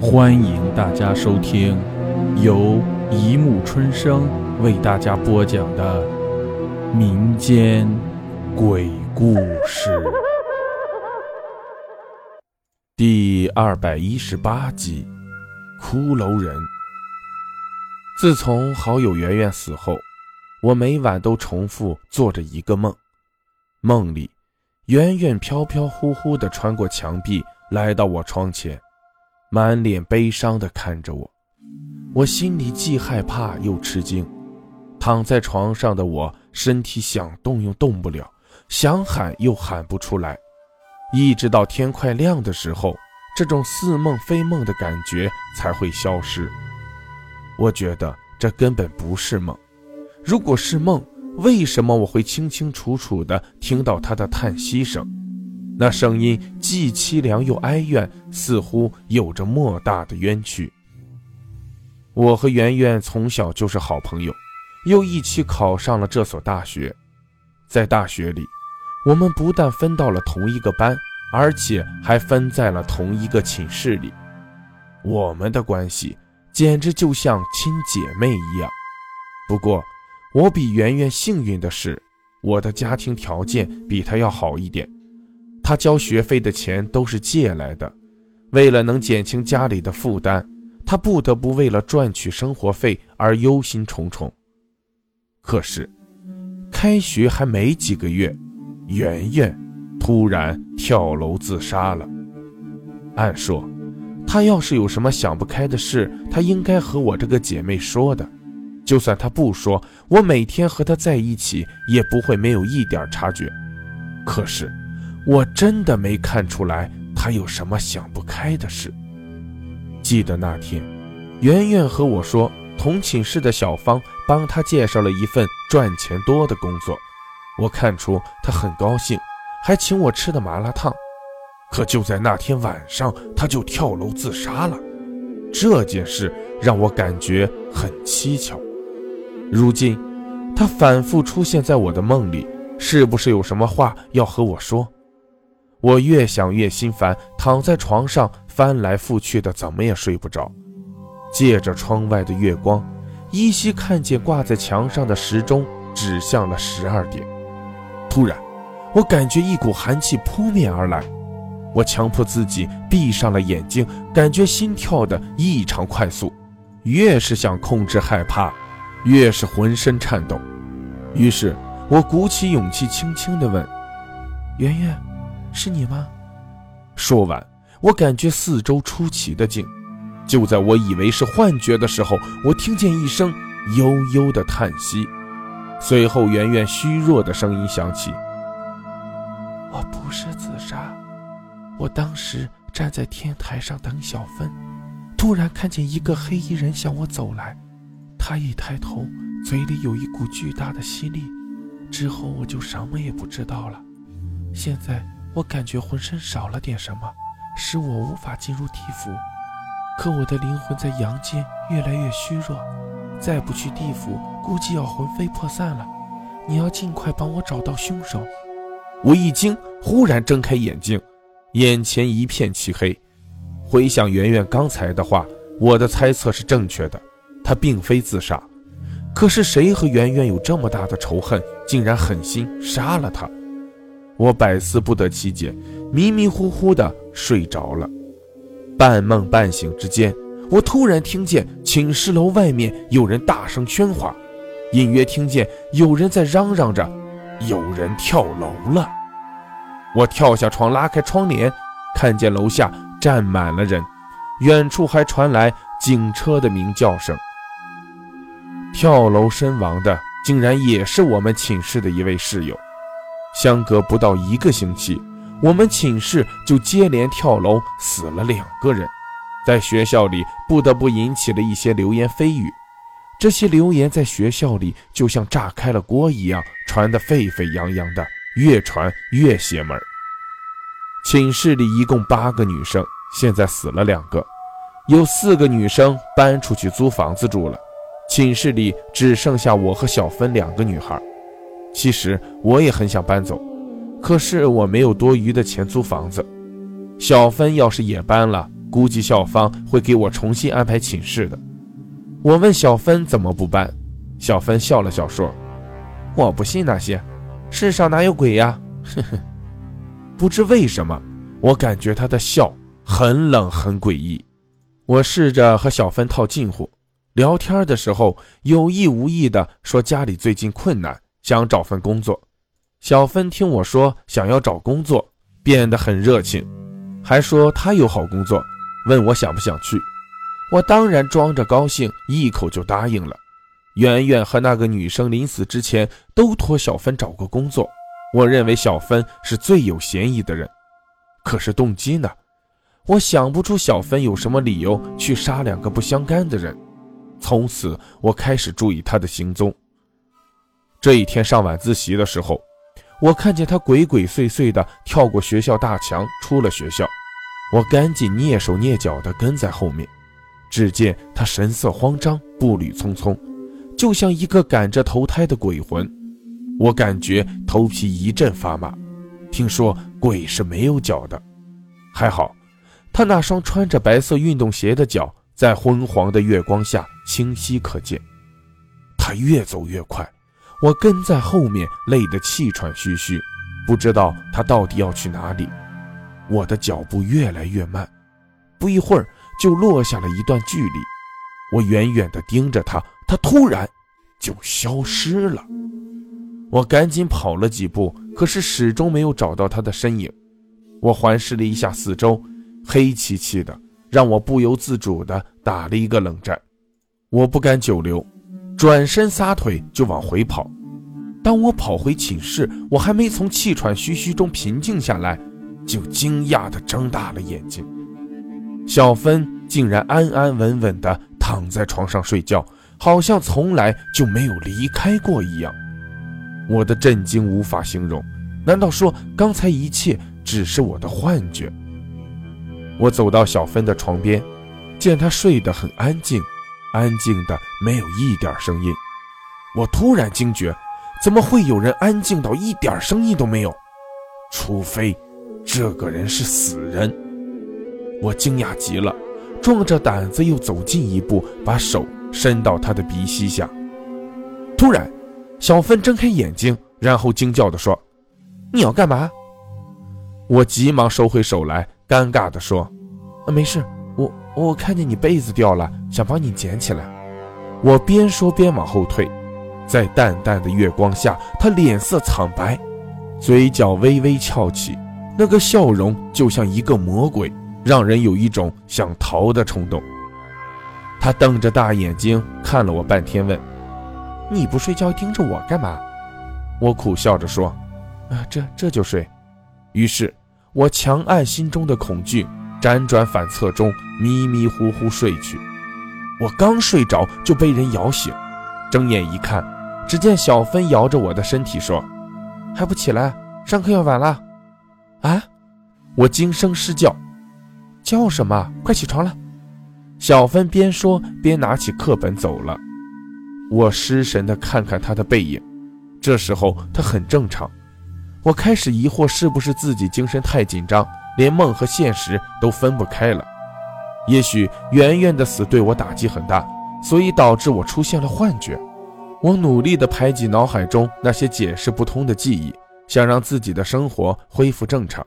欢迎大家收听由一木春生为大家播讲的民间鬼故事第二百一十八集《骷髅人》。自从好友圆圆死后，我每晚都重复做着一个梦，梦里圆圆飘飘忽忽地穿过墙壁，来到我窗前。满脸悲伤地看着我，我心里既害怕又吃惊。躺在床上的我，身体想动又动不了，想喊又喊不出来。一直到天快亮的时候，这种似梦非梦的感觉才会消失。我觉得这根本不是梦。如果是梦，为什么我会清清楚楚地听到他的叹息声？那声音既凄凉又哀怨，似乎有着莫大的冤屈。我和圆圆从小就是好朋友，又一起考上了这所大学。在大学里，我们不但分到了同一个班，而且还分在了同一个寝室里。我们的关系简直就像亲姐妹一样。不过，我比圆圆幸运的是，我的家庭条件比她要好一点。他交学费的钱都是借来的，为了能减轻家里的负担，他不得不为了赚取生活费而忧心忡忡。可是，开学还没几个月，圆圆突然跳楼自杀了。按说，他要是有什么想不开的事，他应该和我这个姐妹说的。就算他不说，我每天和他在一起，也不会没有一点察觉。可是。我真的没看出来他有什么想不开的事。记得那天，圆圆和我说，同寝室的小芳帮他介绍了一份赚钱多的工作。我看出他很高兴，还请我吃的麻辣烫。可就在那天晚上，他就跳楼自杀了。这件事让我感觉很蹊跷。如今，他反复出现在我的梦里，是不是有什么话要和我说？我越想越心烦，躺在床上翻来覆去的，怎么也睡不着。借着窗外的月光，依稀看见挂在墙上的时钟指向了十二点。突然，我感觉一股寒气扑面而来，我强迫自己闭上了眼睛，感觉心跳的异常快速。越是想控制害怕，越是浑身颤抖。于是我鼓起勇气，轻轻地问：“圆圆。”是你吗？说完，我感觉四周出奇的静。就在我以为是幻觉的时候，我听见一声悠悠的叹息，随后圆圆虚弱的声音响起：“我不是自杀，我当时站在天台上等小芬，突然看见一个黑衣人向我走来，他一抬头，嘴里有一股巨大的吸力，之后我就什么也不知道了。现在。”我感觉浑身少了点什么，使我无法进入地府。可我的灵魂在阳间越来越虚弱，再不去地府，估计要魂飞魄散了。你要尽快帮我找到凶手。我一惊，忽然睁开眼睛，眼前一片漆黑。回想圆圆刚才的话，我的猜测是正确的，她并非自杀。可是谁和圆圆有这么大的仇恨，竟然狠心杀了她？我百思不得其解，迷迷糊糊的睡着了。半梦半醒之间，我突然听见寝室楼外面有人大声喧哗，隐约听见有人在嚷嚷着：“有人跳楼了！”我跳下床，拉开窗帘，看见楼下站满了人，远处还传来警车的鸣叫声。跳楼身亡的，竟然也是我们寝室的一位室友。相隔不到一个星期，我们寝室就接连跳楼死了两个人，在学校里不得不引起了一些流言蜚语。这些流言在学校里就像炸开了锅一样，传得沸沸扬扬的，越传越邪门。寝室里一共八个女生，现在死了两个，有四个女生搬出去租房子住了，寝室里只剩下我和小芬两个女孩。其实我也很想搬走，可是我没有多余的钱租房子。小芬要是也搬了，估计校方会给我重新安排寝室的。我问小芬怎么不搬，小芬笑了笑说：“我不信那些，世上哪有鬼呀？”呵呵。不知为什么，我感觉她的笑很冷很诡异。我试着和小芬套近乎，聊天的时候有意无意的说家里最近困难，想找份工作。小芬听我说想要找工作，变得很热情，还说她有好工作，问我想不想去。我当然装着高兴，一口就答应了。圆圆和那个女生临死之前都托小芬找过工作，我认为小芬是最有嫌疑的人。可是动机呢？我想不出小芬有什么理由去杀两个不相干的人。从此，我开始注意她的行踪。这一天上晚自习的时候，我看见他鬼鬼祟祟地跳过学校大墙，出了学校。我赶紧蹑手蹑脚地跟在后面。只见他神色慌张，步履匆匆，就像一个赶着投胎的鬼魂。我感觉头皮一阵发麻。听说鬼是没有脚的，还好，他那双穿着白色运动鞋的脚在昏黄的月光下清晰可见。他越走越快，我跟在后面，累得气喘吁吁，不知道他到底要去哪里。我的脚步越来越慢，不一会儿。就落下了一段距离，我远远地盯着他，他突然就消失了。我赶紧跑了几步，可是始终没有找到他的身影。我环视了一下四周，黑漆漆的，让我不由自主地打了一个冷战。我不敢久留，转身撒腿就往回跑。当我跑回寝室，我还没从气喘吁吁中平静下来，就惊讶地睁大了眼睛。小芬竟然安安稳稳地躺在床上睡觉，好像从来就没有离开过一样。我的震惊无法形容，难道说刚才一切只是我的幻觉？我走到小芬的床边，见她睡得很安静，安静的没有一点声音。我突然惊觉，怎么会有人安静到一点声音都没有？除非这个人是死人。我惊讶极了，壮着胆子又走近一步，把手伸到他的鼻息下。突然，小芬睁开眼睛，然后惊叫地说：“你要干嘛？”我急忙收回手来，尴尬地说：“啊没事，我看见你被子掉了，想帮你捡起来。”我边说边往后退，在淡淡的月光下，他脸色苍白，嘴角微微翘起，那个笑容就像一个魔鬼。让人有一种想逃的冲动。他瞪着大眼睛看了我半天，问：“你不睡觉盯着我干嘛？”我苦笑着说：“啊，这这就睡。”于是，我强按心中的恐惧，辗转反侧中迷迷糊糊睡去。我刚睡着就被人摇醒，睁眼一看，只见小芬摇着我的身体说：“还不起来？上课要晚了。”啊！我惊声失叫。叫什么？快起床了！小芬边说边拿起课本走了。我失神地看看她的背影，这时候她很正常。我开始疑惑，是不是自己精神太紧张，连梦和现实都分不开了？也许圆圆的死对我打击很大，所以导致我出现了幻觉。我努力地排挤脑海中那些解释不通的记忆，想让自己的生活恢复正常。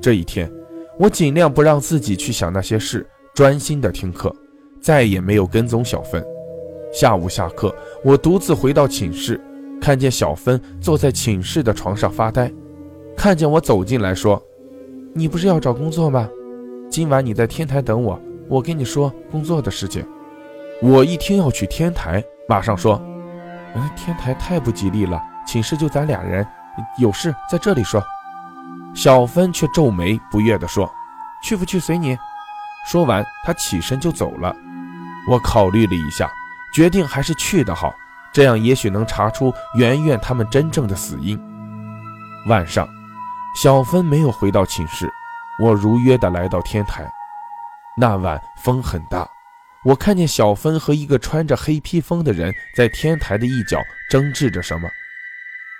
这一天。我尽量不让自己去想那些事，专心的听课，再也没有跟踪小芬。下午下课，我独自回到寝室，看见小芬坐在寝室的床上发呆，看见我走进来说：“你不是要找工作吗？今晚你在天台等我，我跟你说工作的事情。”我一听要去天台，马上说：“嗯，天台太不吉利了，寝室就咱俩人，有事在这里说。”小芬却皱眉不悦地说：“去不去随你。”说完，她起身就走了。我考虑了一下，决定还是去的好，这样也许能查出圆圆他们真正的死因。晚上，小芬没有回到寝室，我如约的来到天台。那晚风很大，我看见小芬和一个穿着黑披风的人在天台的一角争执着什么。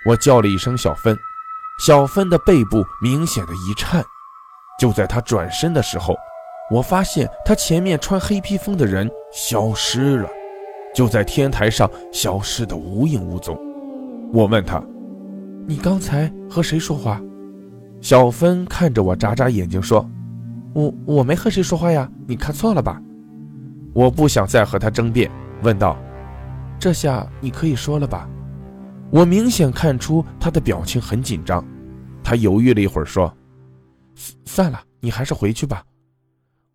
我叫了一声“小芬”。小芬的背部明显的一颤，就在她转身的时候，我发现他前面穿黑披风的人消失了，就在天台上消失的无影无踪。我问他：“你刚才和谁说话？”小芬看着我眨眨眼睛说：“我我没和谁说话呀，你看错了吧？”我不想再和他争辩，问道：“这下你可以说了吧？”我明显看出他的表情很紧张，他犹豫了一会儿说：“算了，你还是回去吧。”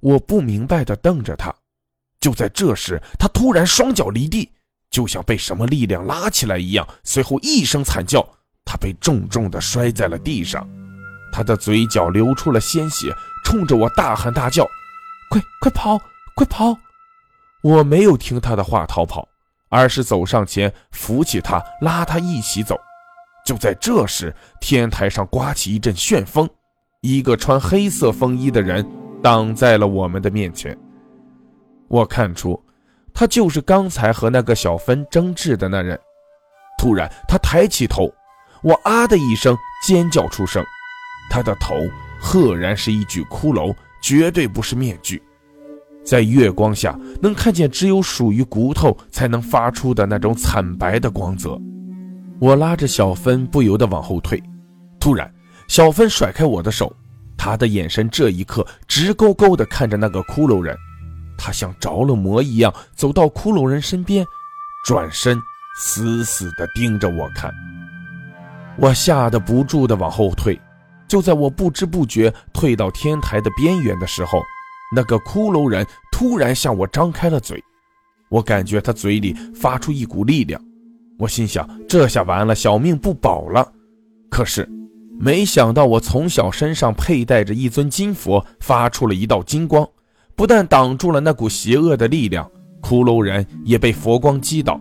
我不明白地瞪着他。就在这时，他突然双脚离地，就像被什么力量拉起来一样，随后一声惨叫，他被重重地摔在了地上，他的嘴角流出了鲜血，冲着我大喊大叫：“快快跑，快跑！”我没有听他的话逃跑。而是走上前扶起他，拉他一起走。就在这时，天台上刮起一阵旋风，一个穿黑色风衣的人挡在了我们的面前。我看出，他就是刚才和那个小芬争执的那人。突然，他抬起头，我啊的一声尖叫出声。他的头赫然是一具骷髅，绝对不是面具。在月光下，能看见只有属于骨头才能发出的那种惨白的光泽。我拉着小芬，不由得往后退。突然，小芬甩开我的手，她的眼神这一刻直勾勾地看着那个骷髅人。她像着了魔一样走到骷髅人身边，转身死死地盯着我看。我吓得不住地往后退。就在我不知不觉退到天台的边缘的时候。那个骷髅人突然向我张开了嘴，我感觉他嘴里发出一股力量，我心想这下完了，小命不保了。可是，没想到我从小身上佩戴着一尊金佛，发出了一道金光，不但挡住了那股邪恶的力量，骷髅人也被佛光击倒。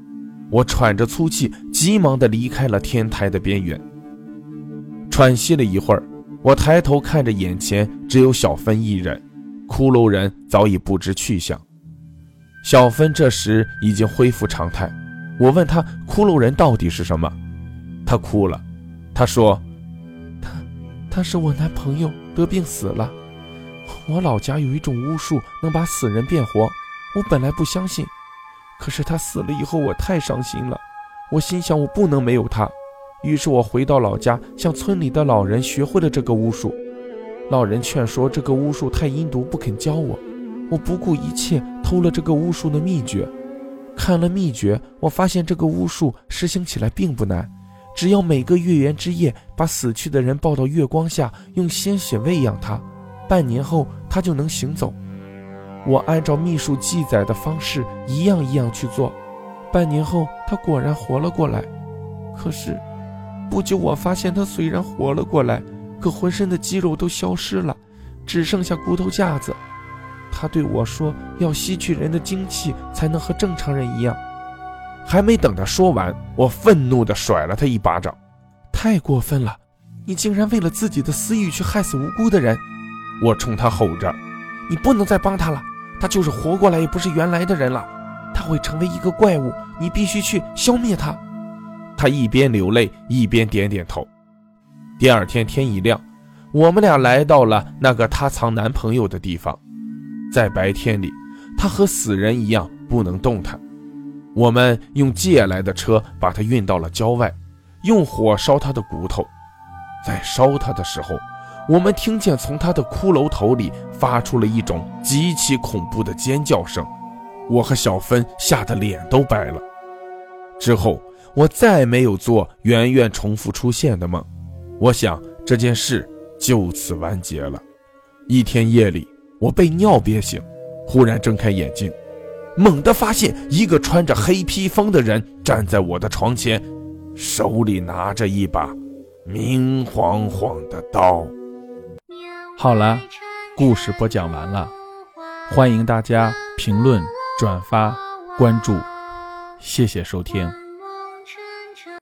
我喘着粗气，急忙地离开了天台的边缘。喘息了一会儿，我抬头看着眼前只有小芬一人。骷髅人早已不知去向，小芬这时已经恢复常态。我问他：“骷髅人到底是什么？”他哭了。他说：“他，他是我男朋友，得病死了。我老家有一种巫术，能把死人变活。我本来不相信，可是他死了以后，我太伤心了。我心想，我不能没有他。于是我回到老家，向村里的老人学会了这个巫术。”老人劝说这个巫术太阴毒，不肯教我。我不顾一切偷了这个巫术的秘诀。看了秘诀，我发现这个巫术实行起来并不难，只要每个月圆之夜把死去的人抱到月光下，用鲜血喂养他，半年后他就能行走。我按照秘术记载的方式一样一样去做，半年后他果然活了过来。可是不久，我发现他虽然活了过来。可浑身的肌肉都消失了，只剩下骨头架子。他对我说：“要吸取人的精气，才能和正常人一样。”还没等他说完，我愤怒地甩了他一巴掌：“太过分了！你竟然为了自己的私欲去害死无辜的人！”我冲他吼着：“你不能再帮他了！他就是活过来，也不是原来的人了。他会成为一个怪物，你必须去消灭他！”他一边流泪，一边点点头。第二天天一亮，我们俩来到了那个她藏男朋友的地方。在白天里，她和死人一样不能动弹。我们用借来的车把她运到了郊外，用火烧她的骨头。在烧她的时候，我们听见从她的骷髅头里发出了一种极其恐怖的尖叫声。我和小芬吓得脸都白了。之后，我再没有做圆圆重复出现的梦。我想这件事就此完结了。一天夜里，我被尿憋醒，忽然睁开眼睛，猛地发现一个穿着黑披风的人站在我的床前，手里拿着一把明晃晃的刀。好了，故事播讲完了，欢迎大家评论、转发、关注，谢谢收听。